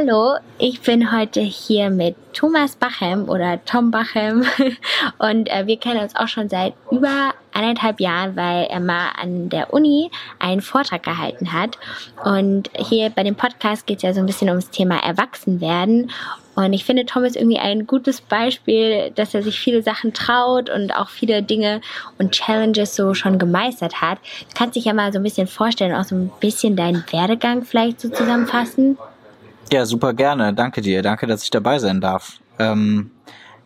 Hallo, ich bin heute hier mit Thomas Bachem oder Tom Bachem und äh, wir kennen uns auch schon seit über eineinhalb Jahren, weil er mal an der Uni einen Vortrag gehalten hat. Und hier bei dem Podcast geht es ja so ein bisschen ums Thema Erwachsenwerden. Und ich finde, Tom ist irgendwie ein gutes Beispiel, dass er sich viele Sachen traut und auch viele Dinge und Challenges so schon gemeistert hat. Du kannst dich ja mal so ein bisschen vorstellen, auch so ein bisschen deinen Werdegang vielleicht so zusammenfassen. Ja, super gerne. Danke dir. Danke, dass ich dabei sein darf. Ähm,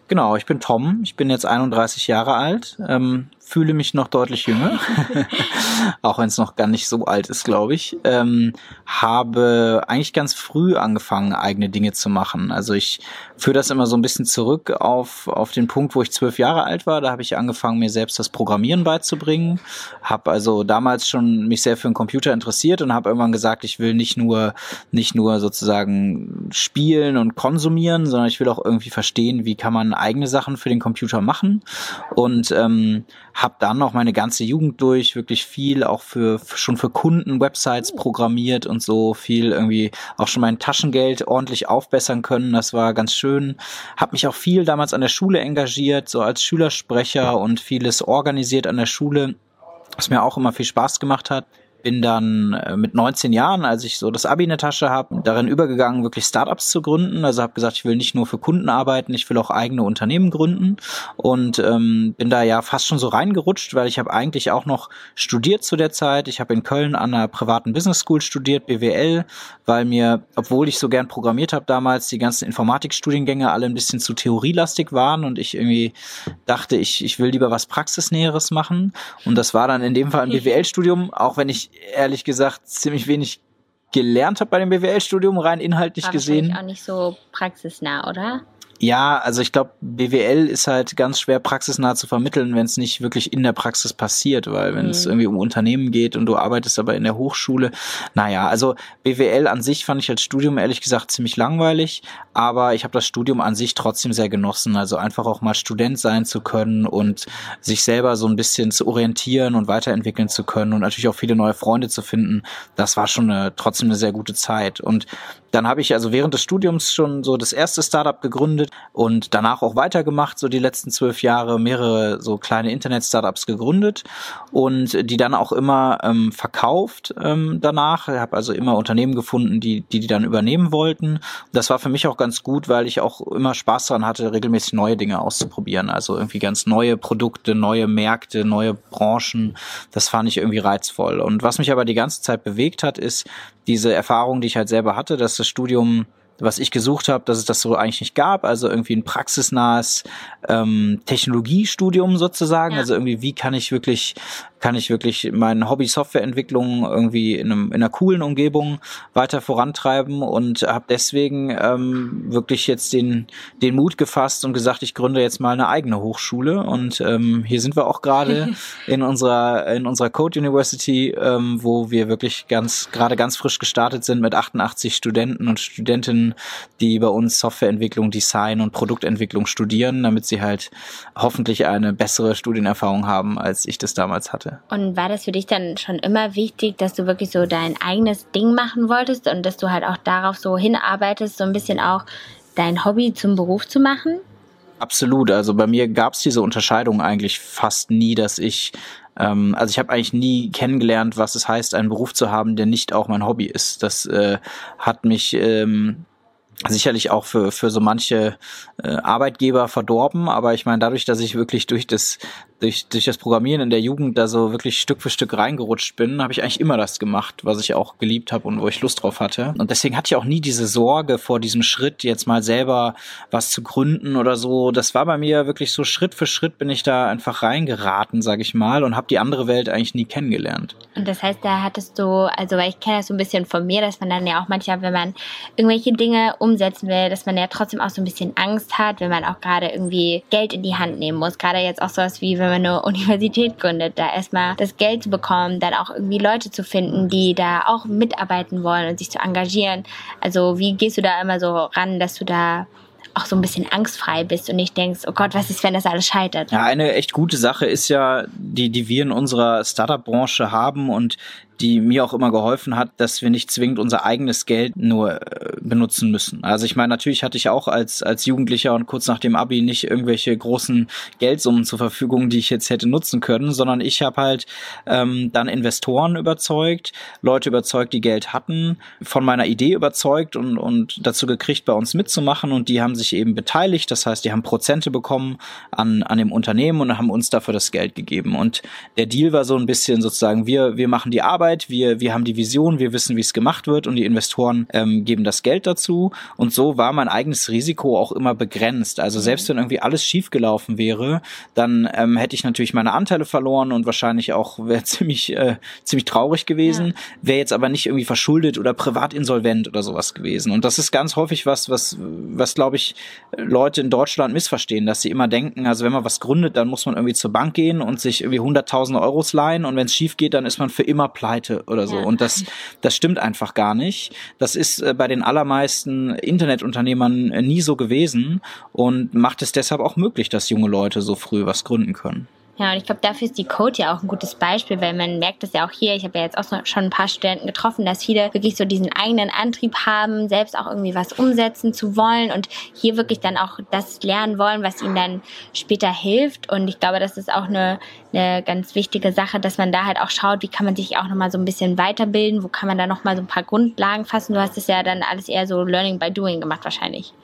genau, ich bin Tom. Ich bin jetzt 31 Jahre alt. Ähm, fühle mich noch deutlich jünger, auch wenn es noch gar nicht so alt ist, glaube ich. Ähm, habe eigentlich ganz früh angefangen, eigene Dinge zu machen. Also ich führe das immer so ein bisschen zurück auf, auf den Punkt, wo ich zwölf Jahre alt war. Da habe ich angefangen, mir selbst das Programmieren beizubringen. Habe also damals schon mich sehr für den Computer interessiert und habe irgendwann gesagt, ich will nicht nur, nicht nur sozusagen spielen und konsumieren, sondern ich will auch irgendwie verstehen, wie kann man eigene Sachen für den Computer machen. Und ähm, habe dann noch meine ganze Jugend durch wirklich viel auch für schon für Kunden Websites programmiert und so viel irgendwie auch schon mein Taschengeld ordentlich aufbessern können. Das war ganz schön. Habe mich auch viel damals an der Schule engagiert, so als Schülersprecher und vieles organisiert an der Schule, was mir auch immer viel Spaß gemacht hat bin dann äh, mit 19 Jahren, als ich so das Abi in der Tasche habe, darin übergegangen, wirklich Startups zu gründen. Also habe gesagt, ich will nicht nur für Kunden arbeiten, ich will auch eigene Unternehmen gründen und ähm, bin da ja fast schon so reingerutscht, weil ich habe eigentlich auch noch studiert zu der Zeit. Ich habe in Köln an einer privaten Business School studiert, BWL, weil mir, obwohl ich so gern programmiert habe damals, die ganzen Informatikstudiengänge alle ein bisschen zu theorielastig waren und ich irgendwie dachte, ich, ich will lieber was Praxisnäheres machen. Und das war dann in dem Fall ein BWL-Studium, auch wenn ich ehrlich gesagt ziemlich wenig gelernt habe bei dem BWL-Studium, rein inhaltlich War gesehen. auch nicht so praxisnah, oder? Ja, also ich glaube, BWL ist halt ganz schwer praxisnah zu vermitteln, wenn es nicht wirklich in der Praxis passiert, weil wenn es mhm. irgendwie um Unternehmen geht und du arbeitest aber in der Hochschule, naja, also BWL an sich fand ich als Studium ehrlich gesagt ziemlich langweilig, aber ich habe das Studium an sich trotzdem sehr genossen, also einfach auch mal Student sein zu können und sich selber so ein bisschen zu orientieren und weiterentwickeln zu können und natürlich auch viele neue Freunde zu finden, das war schon eine, trotzdem eine sehr gute Zeit. Und dann habe ich also während des Studiums schon so das erste Startup gegründet und danach auch weitergemacht, so die letzten zwölf Jahre mehrere so kleine Internet-Startups gegründet und die dann auch immer ähm, verkauft ähm, danach. Ich habe also immer Unternehmen gefunden, die, die die dann übernehmen wollten. Das war für mich auch ganz gut, weil ich auch immer Spaß daran hatte, regelmäßig neue Dinge auszuprobieren. Also irgendwie ganz neue Produkte, neue Märkte, neue Branchen. Das fand ich irgendwie reizvoll. Und was mich aber die ganze Zeit bewegt hat, ist diese Erfahrung, die ich halt selber hatte, dass das Studium was ich gesucht habe, dass es das so eigentlich nicht gab. Also irgendwie ein praxisnahes ähm, Technologiestudium sozusagen. Ja. Also irgendwie, wie kann ich wirklich kann ich wirklich mein Hobby Softwareentwicklung irgendwie in, einem, in einer coolen Umgebung weiter vorantreiben und habe deswegen ähm, wirklich jetzt den, den Mut gefasst und gesagt, ich gründe jetzt mal eine eigene Hochschule und ähm, hier sind wir auch gerade in unserer in unserer Code University, ähm, wo wir wirklich ganz gerade ganz frisch gestartet sind mit 88 Studenten und Studentinnen, die bei uns Softwareentwicklung, Design und Produktentwicklung studieren, damit sie halt hoffentlich eine bessere Studienerfahrung haben, als ich das damals hatte. Und war das für dich dann schon immer wichtig, dass du wirklich so dein eigenes Ding machen wolltest und dass du halt auch darauf so hinarbeitest, so ein bisschen auch dein Hobby zum Beruf zu machen? Absolut. Also bei mir gab es diese Unterscheidung eigentlich fast nie, dass ich ähm, also ich habe eigentlich nie kennengelernt, was es heißt, einen Beruf zu haben, der nicht auch mein Hobby ist. Das äh, hat mich ähm, sicherlich auch für, für so manche äh, Arbeitgeber verdorben, aber ich meine, dadurch, dass ich wirklich durch das, durch, durch das Programmieren in der Jugend da so wirklich Stück für Stück reingerutscht bin, habe ich eigentlich immer das gemacht, was ich auch geliebt habe und wo ich Lust drauf hatte. Und deswegen hatte ich auch nie diese Sorge vor diesem Schritt, jetzt mal selber was zu gründen oder so. Das war bei mir wirklich so Schritt für Schritt bin ich da einfach reingeraten, sag ich mal, und habe die andere Welt eigentlich nie kennengelernt. Und das heißt, da hattest du, also weil ich kenne das so ein bisschen von mir, dass man dann ja auch manchmal, wenn man irgendwelche Dinge umsetzen will, dass man ja trotzdem auch so ein bisschen Angst hat, wenn man auch gerade irgendwie Geld in die Hand nehmen muss. Gerade jetzt auch sowas wie, wenn man eine Universität gründet, da erstmal das Geld zu bekommen, dann auch irgendwie Leute zu finden, die da auch mitarbeiten wollen und sich zu engagieren. Also wie gehst du da immer so ran, dass du da auch so ein bisschen angstfrei bist und nicht denkst, oh Gott, was ist, wenn das alles scheitert? Ja, eine echt gute Sache ist ja, die, die wir in unserer Startup-Branche haben und die mir auch immer geholfen hat, dass wir nicht zwingend unser eigenes Geld nur äh, benutzen müssen. Also ich meine, natürlich hatte ich auch als, als Jugendlicher und kurz nach dem Abi nicht irgendwelche großen Geldsummen zur Verfügung, die ich jetzt hätte nutzen können, sondern ich habe halt ähm, dann Investoren überzeugt, Leute überzeugt, die Geld hatten, von meiner Idee überzeugt und, und dazu gekriegt, bei uns mitzumachen und die haben sich eben beteiligt. Das heißt, die haben Prozente bekommen an, an dem Unternehmen und haben uns dafür das Geld gegeben. Und der Deal war so ein bisschen sozusagen, wir, wir machen die Arbeit, Arbeit, wir, wir haben die Vision, wir wissen, wie es gemacht wird und die Investoren ähm, geben das Geld dazu. Und so war mein eigenes Risiko auch immer begrenzt. Also mhm. selbst wenn irgendwie alles schiefgelaufen wäre, dann ähm, hätte ich natürlich meine Anteile verloren und wahrscheinlich auch wäre ziemlich, äh, ziemlich traurig gewesen, ja. wäre jetzt aber nicht irgendwie verschuldet oder privat insolvent oder sowas gewesen. Und das ist ganz häufig was, was, was glaube ich, Leute in Deutschland missverstehen, dass sie immer denken, also wenn man was gründet, dann muss man irgendwie zur Bank gehen und sich irgendwie 100.000 Euros leihen und wenn es schief geht, dann ist man für immer pleite Seite oder so. Ja. Und das, das stimmt einfach gar nicht. Das ist äh, bei den allermeisten Internetunternehmern äh, nie so gewesen und macht es deshalb auch möglich, dass junge Leute so früh was gründen können. Ja, und ich glaube, dafür ist die Code ja auch ein gutes Beispiel, weil man merkt es ja auch hier, ich habe ja jetzt auch schon ein paar Studenten getroffen, dass viele wirklich so diesen eigenen Antrieb haben, selbst auch irgendwie was umsetzen zu wollen und hier wirklich dann auch das lernen wollen, was ihnen dann später hilft. Und ich glaube, das ist auch eine, eine ganz wichtige Sache, dass man da halt auch schaut, wie kann man sich auch nochmal so ein bisschen weiterbilden, wo kann man da nochmal so ein paar Grundlagen fassen. Du hast es ja dann alles eher so Learning by Doing gemacht wahrscheinlich.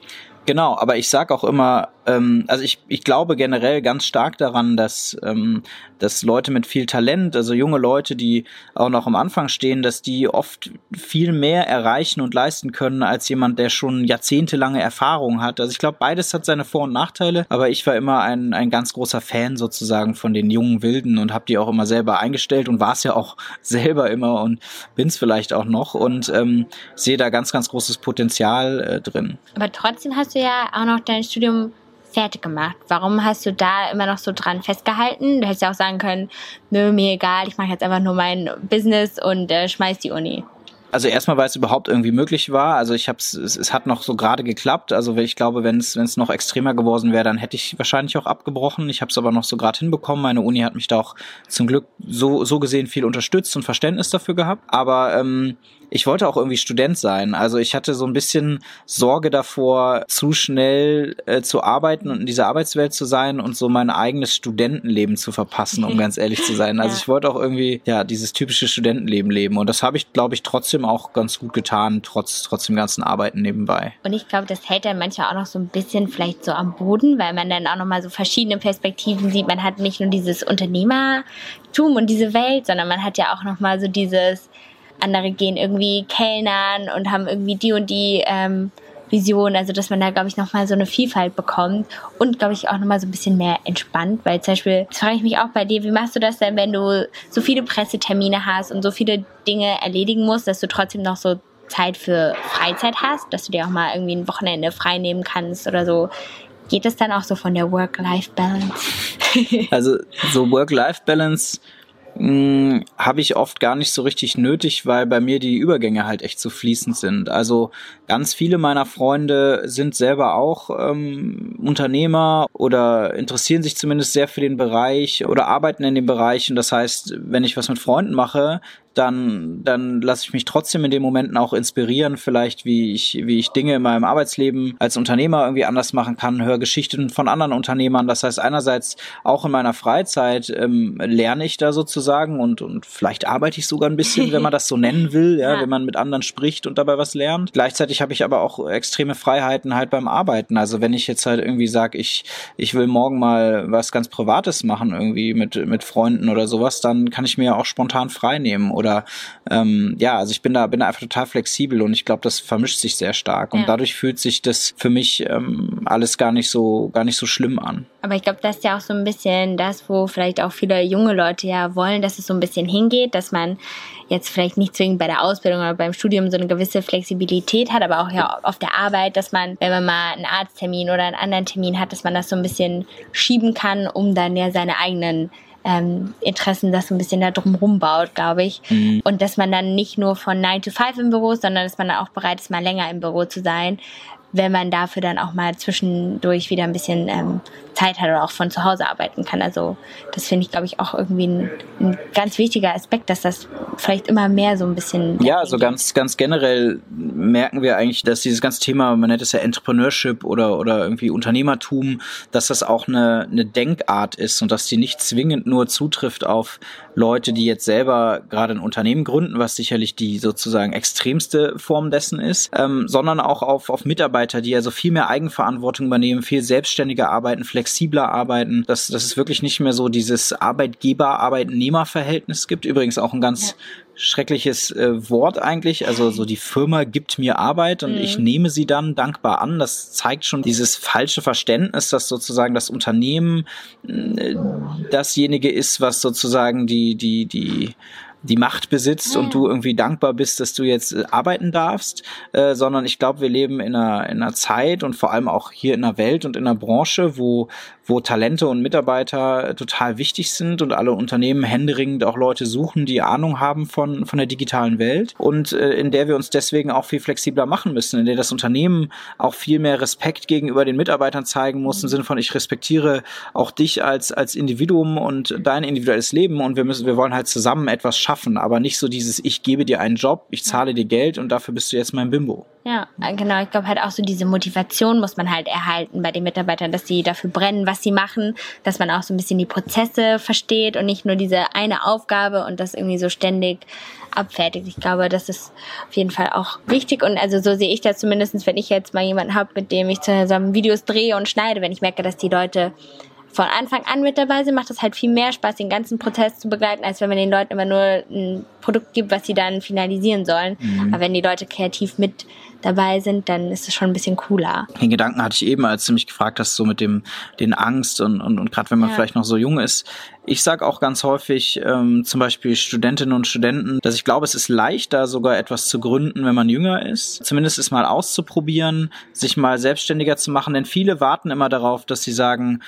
Genau, aber ich sag auch immer, ähm, also ich, ich glaube generell ganz stark daran, dass, ähm, dass Leute mit viel Talent, also junge Leute, die auch noch am Anfang stehen, dass die oft viel mehr erreichen und leisten können als jemand, der schon jahrzehntelange Erfahrung hat. Also ich glaube, beides hat seine Vor- und Nachteile, aber ich war immer ein, ein ganz großer Fan sozusagen von den jungen Wilden und habe die auch immer selber eingestellt und war es ja auch selber immer und bin es vielleicht auch noch und ähm, sehe da ganz, ganz großes Potenzial äh, drin. Aber trotzdem hast du ja auch noch dein Studium fertig gemacht. Warum hast du da immer noch so dran festgehalten? Du hättest ja auch sagen können, nö, mir egal, ich mache jetzt einfach nur mein Business und äh, schmeiß die Uni. Also erstmal, weil es überhaupt irgendwie möglich war. Also ich habe es, es hat noch so gerade geklappt. Also ich glaube, wenn es wenn es noch extremer geworden wäre, dann hätte ich wahrscheinlich auch abgebrochen. Ich habe es aber noch so gerade hinbekommen. Meine Uni hat mich da auch zum Glück so so gesehen viel unterstützt und Verständnis dafür gehabt. Aber ähm, ich wollte auch irgendwie Student sein. Also ich hatte so ein bisschen Sorge davor, zu schnell äh, zu arbeiten und in dieser Arbeitswelt zu sein und so mein eigenes Studentenleben zu verpassen, um ganz ehrlich zu sein. Also ich wollte auch irgendwie ja dieses typische Studentenleben leben und das habe ich, glaube ich, trotzdem auch ganz gut getan, trotz trotz dem ganzen Arbeiten nebenbei. Und ich glaube, das hält dann manchmal auch noch so ein bisschen vielleicht so am Boden, weil man dann auch noch mal so verschiedene Perspektiven sieht. Man hat nicht nur dieses Unternehmertum und diese Welt, sondern man hat ja auch noch mal so dieses andere gehen irgendwie Kellnern und haben irgendwie die und die ähm, Vision, also dass man da, glaube ich, nochmal so eine Vielfalt bekommt und, glaube ich, auch nochmal so ein bisschen mehr entspannt, weil zum Beispiel, das frage ich mich auch bei dir, wie machst du das denn, wenn du so viele Pressetermine hast und so viele Dinge erledigen musst, dass du trotzdem noch so Zeit für Freizeit hast, dass du dir auch mal irgendwie ein Wochenende frei nehmen kannst oder so. Geht es dann auch so von der Work-Life-Balance? also so Work-Life-Balance habe ich oft gar nicht so richtig nötig, weil bei mir die Übergänge halt echt so fließend sind. Also ganz viele meiner Freunde sind selber auch ähm, Unternehmer oder interessieren sich zumindest sehr für den Bereich oder arbeiten in dem Bereich. Und das heißt, wenn ich was mit Freunden mache, dann, dann lasse ich mich trotzdem in den Momenten auch inspirieren, vielleicht wie ich, wie ich Dinge in meinem Arbeitsleben als Unternehmer irgendwie anders machen kann, höre Geschichten von anderen Unternehmern. Das heißt, einerseits auch in meiner Freizeit ähm, lerne ich da sozusagen und, und vielleicht arbeite ich sogar ein bisschen, wenn man das so nennen will, ja, ja. wenn man mit anderen spricht und dabei was lernt. Gleichzeitig habe ich aber auch extreme Freiheiten halt beim Arbeiten. Also wenn ich jetzt halt irgendwie sage, ich, ich will morgen mal was ganz Privates machen, irgendwie mit, mit Freunden oder sowas, dann kann ich mir auch spontan frei nehmen oder ähm, ja, also ich bin da, bin da einfach total flexibel und ich glaube, das vermischt sich sehr stark. Und ja. dadurch fühlt sich das für mich ähm, alles gar nicht so, gar nicht so schlimm an. Aber ich glaube, das ist ja auch so ein bisschen das, wo vielleicht auch viele junge Leute ja wollen, dass es so ein bisschen hingeht, dass man jetzt vielleicht nicht zwingend bei der Ausbildung oder beim Studium so eine gewisse Flexibilität hat, aber auch ja auf der Arbeit, dass man, wenn man mal einen Arzttermin oder einen anderen Termin hat, dass man das so ein bisschen schieben kann, um dann ja seine eigenen ähm, Interessen das so ein bisschen da drumherum baut, glaube ich. Mhm. Und dass man dann nicht nur von 9 to 5 im Büro ist, sondern dass man dann auch bereit ist, mal länger im Büro zu sein. Wenn man dafür dann auch mal zwischendurch wieder ein bisschen ähm, Zeit hat oder auch von zu Hause arbeiten kann. Also das finde ich, glaube ich, auch irgendwie ein, ein, ganz wichtiger Aspekt, dass das vielleicht immer mehr so ein bisschen. Ja, also ganz, ganz generell merken wir eigentlich, dass dieses ganze Thema, man nennt es ja Entrepreneurship oder, oder irgendwie Unternehmertum, dass das auch eine, eine Denkart ist und dass die nicht zwingend nur zutrifft auf Leute, die jetzt selber gerade ein Unternehmen gründen, was sicherlich die sozusagen extremste Form dessen ist, ähm, sondern auch auf, auf Mitarbeiter, die also viel mehr Eigenverantwortung übernehmen, viel selbstständiger arbeiten, flexibler arbeiten, dass, dass es wirklich nicht mehr so dieses Arbeitgeber-Arbeitnehmer-Verhältnis gibt. Übrigens auch ein ganz ja schreckliches äh, Wort eigentlich. Also so die Firma gibt mir Arbeit und mhm. ich nehme sie dann dankbar an. Das zeigt schon dieses falsche Verständnis, dass sozusagen das Unternehmen äh, dasjenige ist, was sozusagen die, die, die die Macht besitzt und du irgendwie dankbar bist, dass du jetzt äh, arbeiten darfst, äh, sondern ich glaube, wir leben in einer, in einer Zeit und vor allem auch hier in der Welt und in einer Branche, wo, wo Talente und Mitarbeiter total wichtig sind und alle Unternehmen händeringend auch Leute suchen, die Ahnung haben von, von der digitalen Welt und äh, in der wir uns deswegen auch viel flexibler machen müssen, in der das Unternehmen auch viel mehr Respekt gegenüber den Mitarbeitern zeigen muss, im Sinne von ich respektiere auch dich als, als Individuum und dein individuelles Leben und wir müssen, wir wollen halt zusammen etwas schaffen, aber nicht so dieses ich gebe dir einen Job, ich zahle dir Geld und dafür bist du jetzt mein Bimbo. Ja, genau. Ich glaube halt auch so diese Motivation muss man halt erhalten bei den Mitarbeitern, dass sie dafür brennen, was sie machen, dass man auch so ein bisschen die Prozesse versteht und nicht nur diese eine Aufgabe und das irgendwie so ständig abfertigt. Ich glaube, das ist auf jeden Fall auch wichtig und also so sehe ich das zumindest, wenn ich jetzt mal jemanden habe, mit dem ich zusammen Videos drehe und schneide, wenn ich merke, dass die Leute von Anfang an mit dabei sind, macht es halt viel mehr Spaß, den ganzen Prozess zu begleiten, als wenn man den Leuten immer nur ein Produkt gibt, was sie dann finalisieren sollen. Mhm. Aber wenn die Leute kreativ mit dabei sind, dann ist es schon ein bisschen cooler. Den Gedanken hatte ich eben, als du mich gefragt hast, so mit dem den Angst und, und, und gerade wenn man ja. vielleicht noch so jung ist. Ich sage auch ganz häufig, ähm, zum Beispiel Studentinnen und Studenten, dass ich glaube, es ist leichter, sogar etwas zu gründen, wenn man jünger ist. Zumindest es mal auszuprobieren, sich mal selbstständiger zu machen. Denn viele warten immer darauf, dass sie sagen,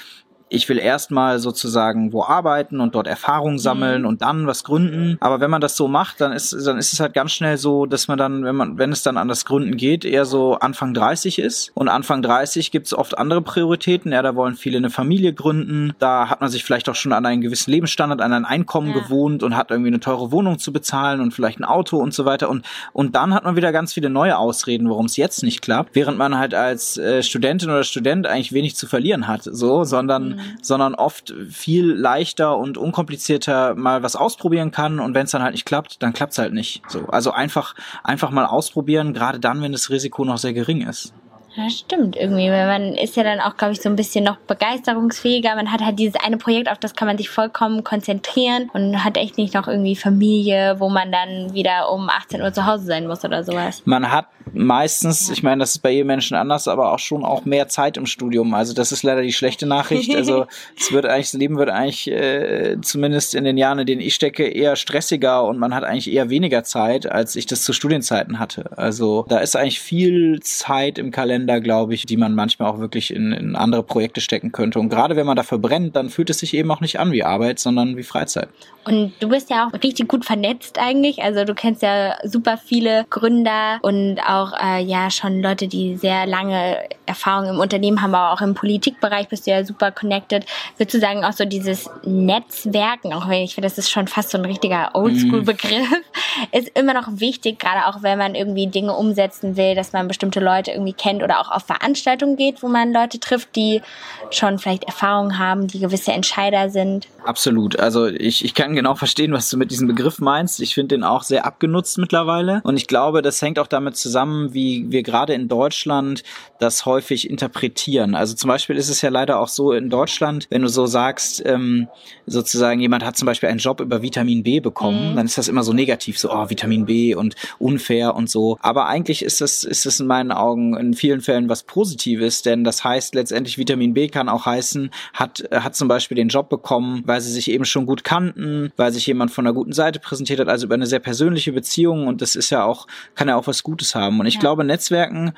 ich will erstmal sozusagen wo arbeiten und dort Erfahrung sammeln mhm. und dann was gründen. Aber wenn man das so macht, dann ist, dann ist es halt ganz schnell so, dass man dann, wenn man, wenn es dann an das Gründen geht, eher so Anfang 30 ist. Und Anfang 30 gibt es oft andere Prioritäten. Ja, da wollen viele eine Familie gründen. Da hat man sich vielleicht auch schon an einen gewissen Lebensstandard, an ein Einkommen ja. gewohnt und hat irgendwie eine teure Wohnung zu bezahlen und vielleicht ein Auto und so weiter. Und, und dann hat man wieder ganz viele neue Ausreden, warum es jetzt nicht klappt. Während man halt als äh, Studentin oder Student eigentlich wenig zu verlieren hat, so, sondern mhm. Sondern oft viel leichter und unkomplizierter mal was ausprobieren kann und wenn es dann halt nicht klappt, dann klappt es halt nicht. So, also einfach einfach mal ausprobieren, gerade dann, wenn das Risiko noch sehr gering ist. Ja, stimmt irgendwie. Man ist ja dann auch, glaube ich, so ein bisschen noch begeisterungsfähiger. Man hat halt dieses eine Projekt, auf das kann man sich vollkommen konzentrieren und hat echt nicht noch irgendwie Familie, wo man dann wieder um 18 Uhr zu Hause sein muss oder sowas. Man hat meistens, ja. ich meine, das ist bei jedem Menschen anders, aber auch schon auch mehr Zeit im Studium. Also das ist leider die schlechte Nachricht. Also es wird eigentlich, das Leben wird eigentlich äh, zumindest in den Jahren, in denen ich stecke, eher stressiger und man hat eigentlich eher weniger Zeit, als ich das zu Studienzeiten hatte. Also da ist eigentlich viel Zeit im Kalender, glaube ich, die man manchmal auch wirklich in, in andere Projekte stecken könnte. Und gerade wenn man dafür brennt, dann fühlt es sich eben auch nicht an wie Arbeit, sondern wie Freizeit. Und du bist ja auch richtig gut vernetzt eigentlich. Also du kennst ja super viele Gründer und auch äh, ja schon Leute, die sehr lange Erfahrung im Unternehmen haben, aber auch im Politikbereich bist du ja super connected. Würdest du sagen, auch so dieses Netzwerken, auch wenn ich finde, das ist schon fast so ein richtiger Oldschool-Begriff, mm. ist immer noch wichtig, gerade auch wenn man irgendwie Dinge umsetzen will, dass man bestimmte Leute irgendwie kennt oder auch auf Veranstaltungen geht, wo man Leute trifft, die schon vielleicht Erfahrung haben, die gewisse Entscheider sind. Absolut. Also ich, ich kann genau verstehen, was du mit diesem Begriff meinst. Ich finde den auch sehr abgenutzt mittlerweile. Und ich glaube, das hängt auch damit zusammen, wie wir gerade in Deutschland das häufig interpretieren. Also zum Beispiel ist es ja leider auch so in Deutschland, wenn du so sagst, ähm, sozusagen jemand hat zum Beispiel einen Job über Vitamin B bekommen, mhm. dann ist das immer so negativ, so oh, Vitamin B und unfair und so. Aber eigentlich ist das, ist das in meinen Augen in vielen Fällen was Positives, denn das heißt letztendlich Vitamin B kann auch heißen, hat, hat zum Beispiel den Job bekommen, weil sie sich eben schon gut kannten, weil sich jemand von einer guten Seite präsentiert hat, also über eine sehr persönliche Beziehung und das ist ja auch, kann ja auch was Gutes haben. Und ich ja. glaube, Netzwerken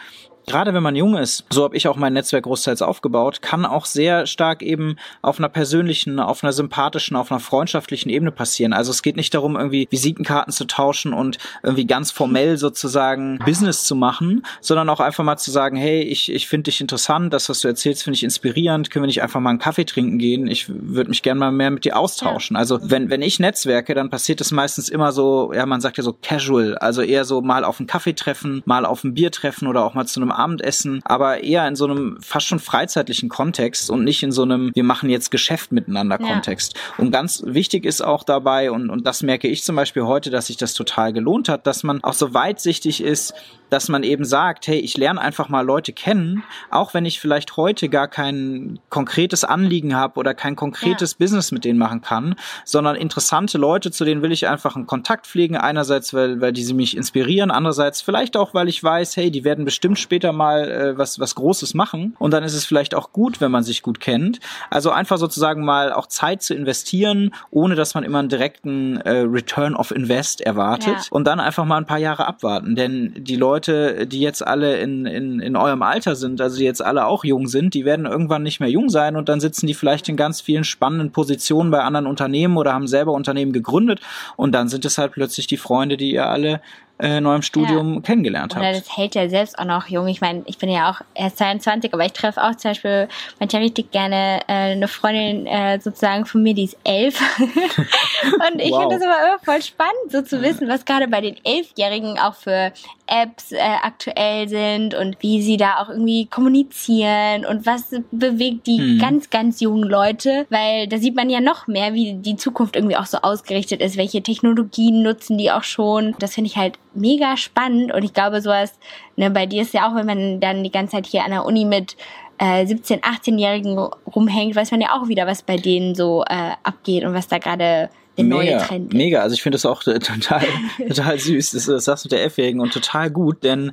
gerade wenn man jung ist, so habe ich auch mein Netzwerk großteils aufgebaut, kann auch sehr stark eben auf einer persönlichen, auf einer sympathischen, auf einer freundschaftlichen Ebene passieren. Also es geht nicht darum, irgendwie Visitenkarten zu tauschen und irgendwie ganz formell sozusagen Business zu machen, sondern auch einfach mal zu sagen, hey, ich, ich finde dich interessant, das, was du erzählst, finde ich inspirierend, können wir nicht einfach mal einen Kaffee trinken gehen? Ich würde mich gerne mal mehr mit dir austauschen. Also wenn, wenn ich Netzwerke, dann passiert es meistens immer so, ja, man sagt ja so casual, also eher so mal auf einen Kaffee treffen, mal auf ein Bier treffen oder auch mal zu einem Abendessen, aber eher in so einem fast schon freizeitlichen Kontext und nicht in so einem, wir machen jetzt Geschäft miteinander ja. Kontext. Und ganz wichtig ist auch dabei, und, und das merke ich zum Beispiel heute, dass sich das total gelohnt hat, dass man auch so weitsichtig ist, dass man eben sagt, hey, ich lerne einfach mal Leute kennen, auch wenn ich vielleicht heute gar kein konkretes Anliegen habe oder kein konkretes ja. Business mit denen machen kann, sondern interessante Leute, zu denen will ich einfach einen Kontakt pflegen. Einerseits, weil, weil die sie mich inspirieren, andererseits vielleicht auch, weil ich weiß, hey, die werden bestimmt später mal äh, was, was Großes machen. Und dann ist es vielleicht auch gut, wenn man sich gut kennt. Also einfach sozusagen mal auch Zeit zu investieren, ohne dass man immer einen direkten äh, Return of Invest erwartet. Ja. und dann einfach mal ein paar Jahre abwarten, denn die Leute Leute, die jetzt alle in, in, in eurem Alter sind, also die jetzt alle auch jung sind, die werden irgendwann nicht mehr jung sein. Und dann sitzen die vielleicht in ganz vielen spannenden Positionen bei anderen Unternehmen oder haben selber Unternehmen gegründet. Und dann sind es halt plötzlich die Freunde, die ihr alle äh, neuem Studium ja. kennengelernt. Oder das hält ja selbst auch noch jung. Ich meine, ich bin ja auch erst 22, aber ich treffe auch zum Beispiel manchmal richtig gerne äh, eine Freundin äh, sozusagen von mir, die ist elf. und ich wow. finde das immer, immer voll spannend, so zu wissen, was gerade bei den Elfjährigen auch für Apps äh, aktuell sind und wie sie da auch irgendwie kommunizieren und was bewegt die hm. ganz, ganz jungen Leute, weil da sieht man ja noch mehr, wie die Zukunft irgendwie auch so ausgerichtet ist, welche Technologien nutzen die auch schon. Das finde ich halt mega spannend und ich glaube, sowas, ne, bei dir ist ja auch, wenn man dann die ganze Zeit hier an der Uni mit äh, 17-, 18-Jährigen rumhängt, weiß man ja auch wieder, was bei denen so äh, abgeht und was da gerade der mega, neue Trend. Mega, also ich finde das auch total, total süß, das, das sagst du mit der F-Jährigen und total gut, denn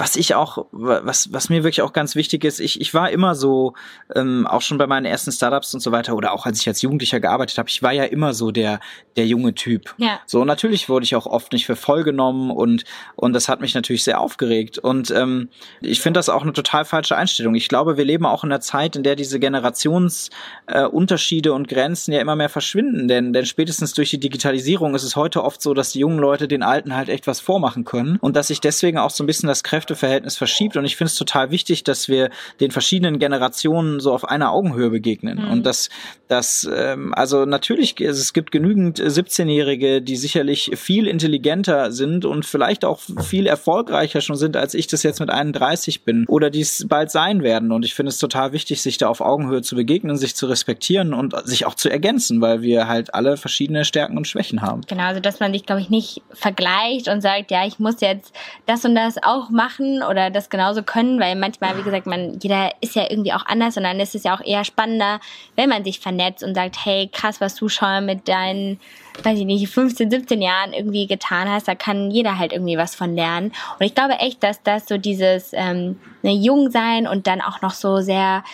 was ich auch, was, was mir wirklich auch ganz wichtig ist, ich, ich war immer so, ähm, auch schon bei meinen ersten Startups und so weiter, oder auch als ich als Jugendlicher gearbeitet habe, ich war ja immer so der, der junge Typ. Ja. So, natürlich wurde ich auch oft nicht für voll genommen und, und das hat mich natürlich sehr aufgeregt. Und ähm, ich finde das auch eine total falsche Einstellung. Ich glaube, wir leben auch in einer Zeit, in der diese Generationsunterschiede äh, und Grenzen ja immer mehr verschwinden, denn, denn spätestens durch die Digitalisierung ist es heute oft so, dass die jungen Leute den Alten halt echt was vormachen können und dass sich deswegen auch so ein bisschen das Kräfte Kräfteverhältnis verschiebt. Und ich finde es total wichtig, dass wir den verschiedenen Generationen so auf einer Augenhöhe begegnen. Mhm. Und dass das, ähm, also natürlich, es gibt genügend 17-Jährige, die sicherlich viel intelligenter sind und vielleicht auch viel erfolgreicher schon sind, als ich das jetzt mit 31 bin oder die es bald sein werden. Und ich finde es total wichtig, sich da auf Augenhöhe zu begegnen, sich zu respektieren und sich auch zu ergänzen, weil wir halt alle verschiedene Stärken und Schwächen haben. Genau, also dass man sich, glaube ich, nicht vergleicht und sagt, ja, ich muss jetzt das und das auch machen machen oder das genauso können, weil manchmal, wie gesagt, man, jeder ist ja irgendwie auch anders und dann ist es ja auch eher spannender, wenn man sich vernetzt und sagt, hey, krass, was du schon mit deinen, weiß ich nicht, 15, 17 Jahren irgendwie getan hast, da kann jeder halt irgendwie was von lernen. Und ich glaube echt, dass das so dieses ähm, ne, jung sein und dann auch noch so sehr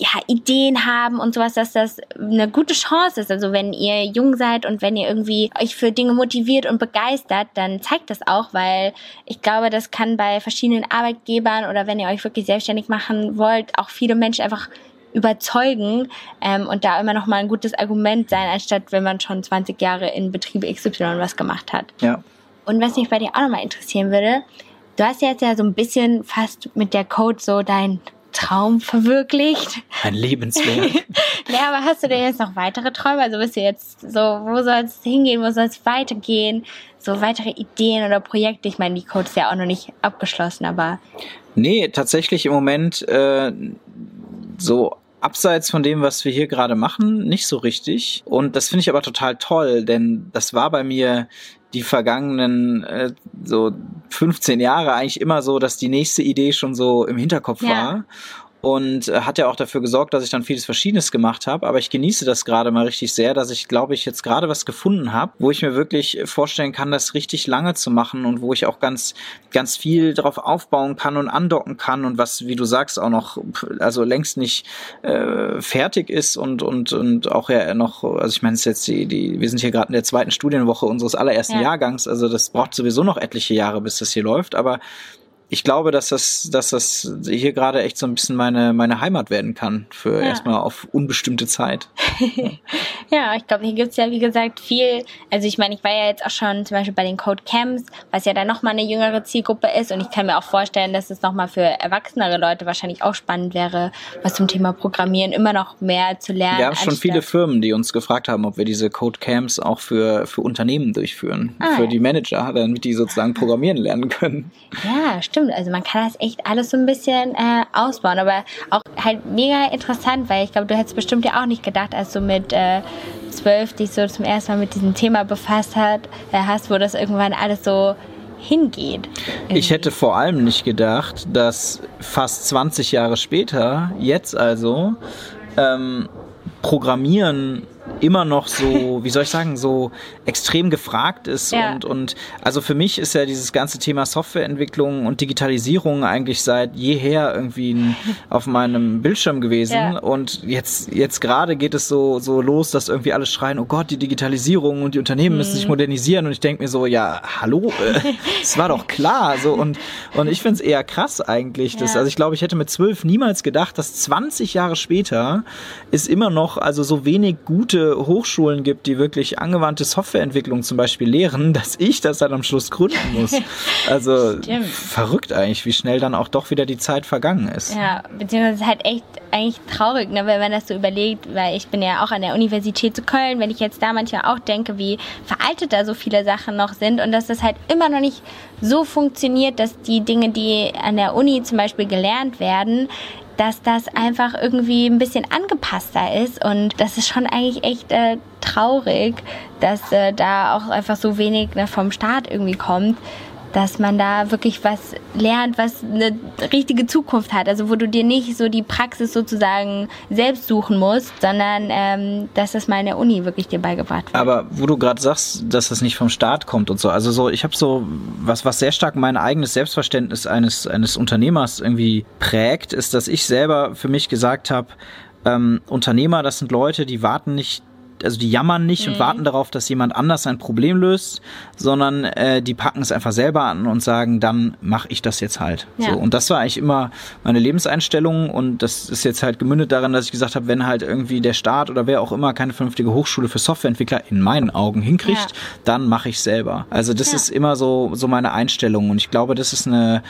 ja, Ideen haben und sowas, dass das eine gute Chance ist. Also wenn ihr jung seid und wenn ihr irgendwie euch für Dinge motiviert und begeistert, dann zeigt das auch, weil ich glaube, das kann bei verschiedenen Arbeitgebern oder wenn ihr euch wirklich selbstständig machen wollt, auch viele Menschen einfach überzeugen ähm, und da immer noch mal ein gutes Argument sein, anstatt wenn man schon 20 Jahre in Betrieb XY was gemacht hat. Ja. Und was mich bei dir auch noch mal interessieren würde, du hast jetzt ja so ein bisschen fast mit der Code so dein Traum verwirklicht. Ein Lebenswerk. ja, aber hast du denn jetzt noch weitere Träume? Also bist du jetzt so, wo soll es hingehen, wo soll es weitergehen? So weitere Ideen oder Projekte? Ich meine, die Code ist ja auch noch nicht abgeschlossen, aber. Nee, tatsächlich im Moment äh, so abseits von dem, was wir hier gerade machen, nicht so richtig. Und das finde ich aber total toll, denn das war bei mir die vergangenen äh, so 15 Jahre eigentlich immer so, dass die nächste Idee schon so im Hinterkopf ja. war und äh, hat ja auch dafür gesorgt, dass ich dann vieles Verschiedenes gemacht habe. Aber ich genieße das gerade mal richtig sehr, dass ich, glaube ich, jetzt gerade was gefunden habe, wo ich mir wirklich vorstellen kann, das richtig lange zu machen und wo ich auch ganz, ganz viel drauf aufbauen kann und andocken kann und was, wie du sagst, auch noch, also längst nicht äh, fertig ist und und und auch ja noch, also ich meine, es ist jetzt die, die, wir sind hier gerade in der zweiten Studienwoche unseres allerersten ja. Jahrgangs, also das braucht sowieso noch etliche Jahre, bis das hier läuft, aber ich glaube, dass das, dass das hier gerade echt so ein bisschen meine, meine Heimat werden kann für ja. erstmal auf unbestimmte Zeit. ja, ich glaube, hier gibt's ja, wie gesagt, viel. Also ich meine, ich war ja jetzt auch schon zum Beispiel bei den Code Camps, was ja dann nochmal eine jüngere Zielgruppe ist. Und ich kann mir auch vorstellen, dass es nochmal für erwachsenere Leute wahrscheinlich auch spannend wäre, was zum Thema Programmieren immer noch mehr zu lernen. Wir haben schon viele Firmen, die uns gefragt haben, ob wir diese Code Camps auch für, für Unternehmen durchführen. Ah, für ja. die Manager, damit die sozusagen programmieren lernen können. Ja, stimmt stimmt. Also man kann das echt alles so ein bisschen äh, ausbauen, aber auch halt mega interessant, weil ich glaube, du hättest bestimmt ja auch nicht gedacht, als du mit äh, zwölf dich so zum ersten Mal mit diesem Thema befasst hat, äh, hast, wo das irgendwann alles so hingeht. Irgendwie. Ich hätte vor allem nicht gedacht, dass fast 20 Jahre später, jetzt also, ähm, Programmieren immer noch so, wie soll ich sagen, so extrem gefragt ist ja. und, und also für mich ist ja dieses ganze Thema Softwareentwicklung und Digitalisierung eigentlich seit jeher irgendwie auf meinem Bildschirm gewesen ja. und jetzt, jetzt gerade geht es so, so los, dass irgendwie alle schreien, oh Gott, die Digitalisierung und die Unternehmen müssen sich mhm. modernisieren und ich denke mir so, ja, hallo, es war doch klar, so und, und ich finde es eher krass eigentlich, dass, ja. also ich glaube, ich hätte mit zwölf niemals gedacht, dass 20 Jahre später ist immer noch also so wenig gute Hochschulen gibt, die wirklich angewandte Softwareentwicklung zum Beispiel lehren, dass ich das dann am Schluss gründen muss. Also verrückt eigentlich, wie schnell dann auch doch wieder die Zeit vergangen ist. Ja, beziehungsweise halt echt eigentlich traurig, ne, wenn man das so überlegt, weil ich bin ja auch an der Universität zu Köln, wenn ich jetzt da manchmal auch denke, wie veraltet da so viele Sachen noch sind und dass das halt immer noch nicht so funktioniert, dass die Dinge, die an der Uni zum Beispiel gelernt werden, dass das einfach irgendwie ein bisschen angepasster ist. Und das ist schon eigentlich echt äh, traurig, dass äh, da auch einfach so wenig ne, vom Staat irgendwie kommt dass man da wirklich was lernt, was eine richtige Zukunft hat. Also wo du dir nicht so die Praxis sozusagen selbst suchen musst, sondern ähm, dass das mal in der Uni wirklich dir beigebracht wird. Aber wo du gerade sagst, dass das nicht vom Staat kommt und so, also so, ich habe so was, was sehr stark mein eigenes Selbstverständnis eines eines Unternehmers irgendwie prägt, ist, dass ich selber für mich gesagt habe, ähm, Unternehmer, das sind Leute, die warten nicht also die jammern nicht mhm. und warten darauf, dass jemand anders ein Problem löst, sondern äh, die packen es einfach selber an und sagen, dann mache ich das jetzt halt. Ja. So, und das war eigentlich immer meine Lebenseinstellung und das ist jetzt halt gemündet daran, dass ich gesagt habe, wenn halt irgendwie der Staat oder wer auch immer keine vernünftige Hochschule für Softwareentwickler in meinen Augen hinkriegt, ja. dann mache ich selber. Also das ja. ist immer so so meine Einstellung und ich glaube, das ist eine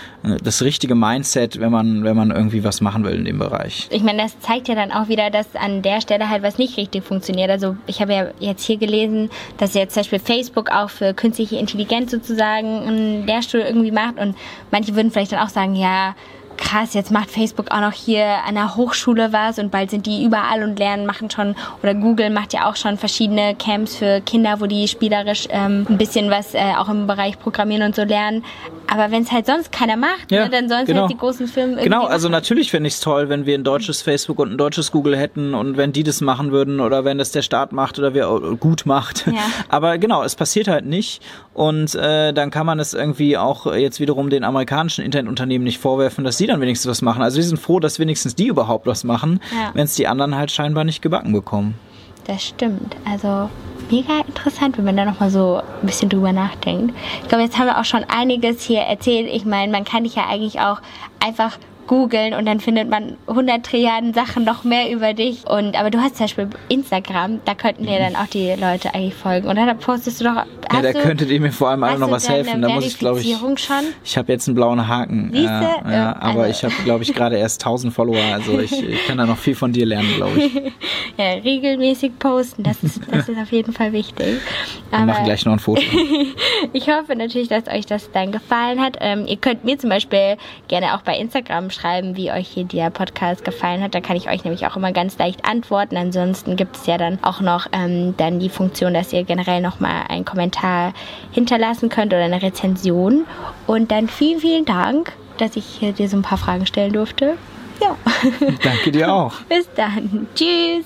das richtige Mindset, wenn man wenn man irgendwie was machen will in dem Bereich. Ich meine, das zeigt ja dann auch wieder, dass an der Stelle halt was nicht richtig funktioniert. Also ich habe ja jetzt hier gelesen, dass jetzt zum Beispiel Facebook auch für künstliche Intelligenz sozusagen einen Lehrstuhl irgendwie macht. Und manche würden vielleicht dann auch sagen, ja, krass, jetzt macht Facebook auch noch hier an der Hochschule was und bald sind die überall und lernen, machen schon, oder Google macht ja auch schon verschiedene Camps für Kinder, wo die spielerisch ähm, ein bisschen was äh, auch im Bereich Programmieren und so lernen. Aber wenn es halt sonst keiner macht, ja, ne, dann sollen es genau. halt die großen Firmen irgendwie Genau, also machen. natürlich fände ich es toll, wenn wir ein deutsches Facebook und ein deutsches Google hätten und wenn die das machen würden oder wenn das der Staat macht oder wer gut macht. Ja. Aber genau, es passiert halt nicht und äh, dann kann man es irgendwie auch jetzt wiederum den amerikanischen Internetunternehmen nicht vorwerfen, dass sie dann wenigstens was machen. Also wir sind froh, dass wenigstens die überhaupt was machen, ja. wenn es die anderen halt scheinbar nicht gebacken bekommen. Das stimmt. Also mega interessant, wenn man da nochmal so ein bisschen drüber nachdenkt. Ich glaube, jetzt haben wir auch schon einiges hier erzählt. Ich meine, man kann dich ja eigentlich auch einfach googeln und dann findet man 100 Trilliarden Sachen noch mehr über dich. Und, aber du hast zum Beispiel Instagram, da könnten dir dann auch die Leute eigentlich folgen. Und da postest du doch. Ja, da könntet ihr mir vor allem alle noch was helfen. Da muss ich, glaube ich. Schon? Ich habe jetzt einen blauen Haken. Siehste? Ja, ja, aber also. ich habe, glaube ich, gerade erst 1000 Follower. Also ich, ich, kann da noch viel von dir lernen, glaube ich. ja, regelmäßig posten, das ist, das ist auf jeden Fall wichtig. Wir machen gleich noch ein Foto. ich hoffe natürlich, dass euch das dann gefallen hat. Ähm, ihr könnt mir zum Beispiel gerne auch bei Instagram schreiben schreiben, wie euch hier der Podcast gefallen hat. Da kann ich euch nämlich auch immer ganz leicht antworten. Ansonsten gibt es ja dann auch noch ähm, dann die Funktion, dass ihr generell nochmal einen Kommentar hinterlassen könnt oder eine Rezension. Und dann vielen, vielen Dank, dass ich hier dir so ein paar Fragen stellen durfte. Ja. Danke dir auch. Bis dann. Tschüss.